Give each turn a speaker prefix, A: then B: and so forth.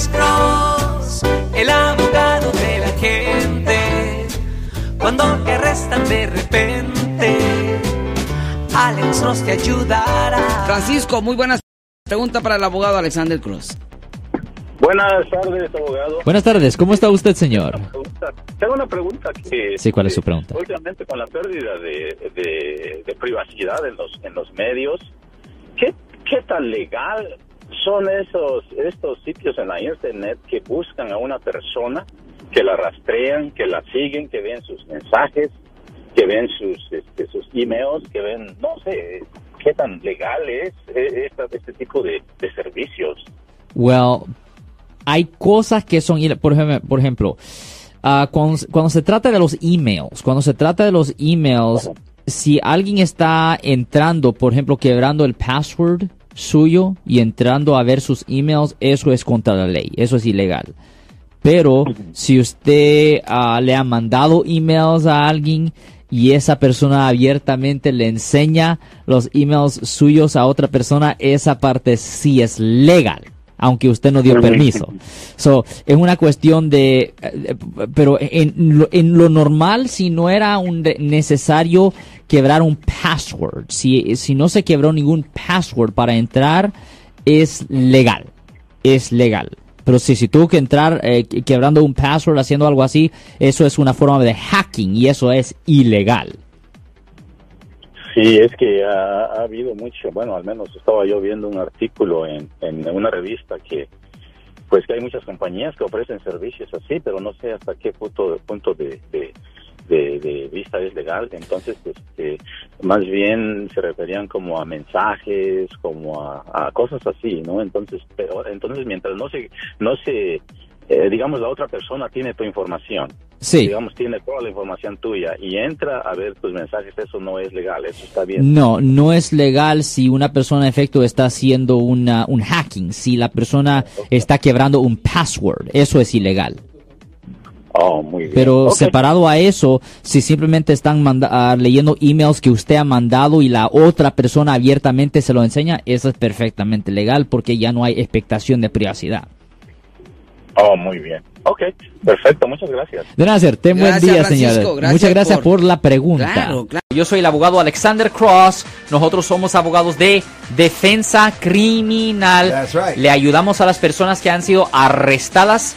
A: Alex Cross, el abogado de la gente. Cuando te arrestan de repente, Alex Cross te ayudará.
B: Francisco, muy buenas. Pregunta para el abogado Alexander Cruz.
C: Buenas tardes, abogado.
D: Buenas tardes, ¿cómo está usted, señor?
C: Tengo una pregunta que...
D: Sí, ¿cuál es su pregunta?
C: Últimamente con la pérdida de, de- de privacidad en los, en los medios, ¿qué, ¿qué tan legal son esos estos sitios en la internet que buscan a una persona, que la rastrean, que la siguen, que ven sus mensajes, que ven sus este, sus emails, que ven, no sé, qué tan legal es esta- este tipo de, de servicios?
D: Well, hay cosas que son, por ejemplo, por ejemplo ah, cuando, cuando se trata de los emails, cuando se trata de los emails, si alguien está entrando, por ejemplo, quebrando el password suyo y entrando a ver sus emails, eso es contra la ley, eso es ilegal. Pero si usted ah, le ha mandado emails a alguien y esa persona abiertamente le enseña los emails suyos a otra persona, esa parte sí es legal, aunque usted no dio permiso. So, es una cuestión de, eh, pero en lo, en lo normal, si no era un necesario quebrar un password, si, si no se quebró ningún password para entrar, es legal, es legal. Pero si, si tuvo que entrar eh, que- quebrando un password, haciendo algo así, eso es una forma de hacking y eso es ilegal.
C: Sí, es que ha, ha habido mucho, bueno, al menos estaba yo viendo un artículo en, en una revista que, pues que hay muchas compañías que ofrecen servicios así, pero no sé hasta qué punto, punto de, de- de vista es legal. Entonces, este, más bien se referían como a mensajes, como a, a cosas así, ¿no? Entonces, pero, entonces mientras no se, no se, eh, digamos, la otra persona tiene tu información,
D: Sí.
C: digamos, tiene toda la información tuya y entra a ver tus mensajes, eso no es legal, eso está bien.
D: No, no es legal si una persona en efecto está haciendo una, un hacking, si la persona está quebrando un password, eso es ilegal.
C: Oh, muy bien.
D: Pero separado a eso, si simplemente están manda- ah, leyendo emails que usted ha mandado y la otra persona abiertamente se lo enseña, eso es perfectamente legal porque ya no hay expectación de privacidad.
C: Oh, muy bien. Ok, perfecto, muchas gracias.
D: De nada, sir. Ten buen
B: Gracias,
D: día,
B: Francisco.
D: señores.
B: Gracias
D: Muchas gracias
B: por-
D: por, la pregunta.
B: Claro, claro.
D: Yo soy el abogado Alexander Cross. Nosotros somos abogados de defensa criminal.
E: That's right.
D: Le ayudamos a las personas que han sido arrestadas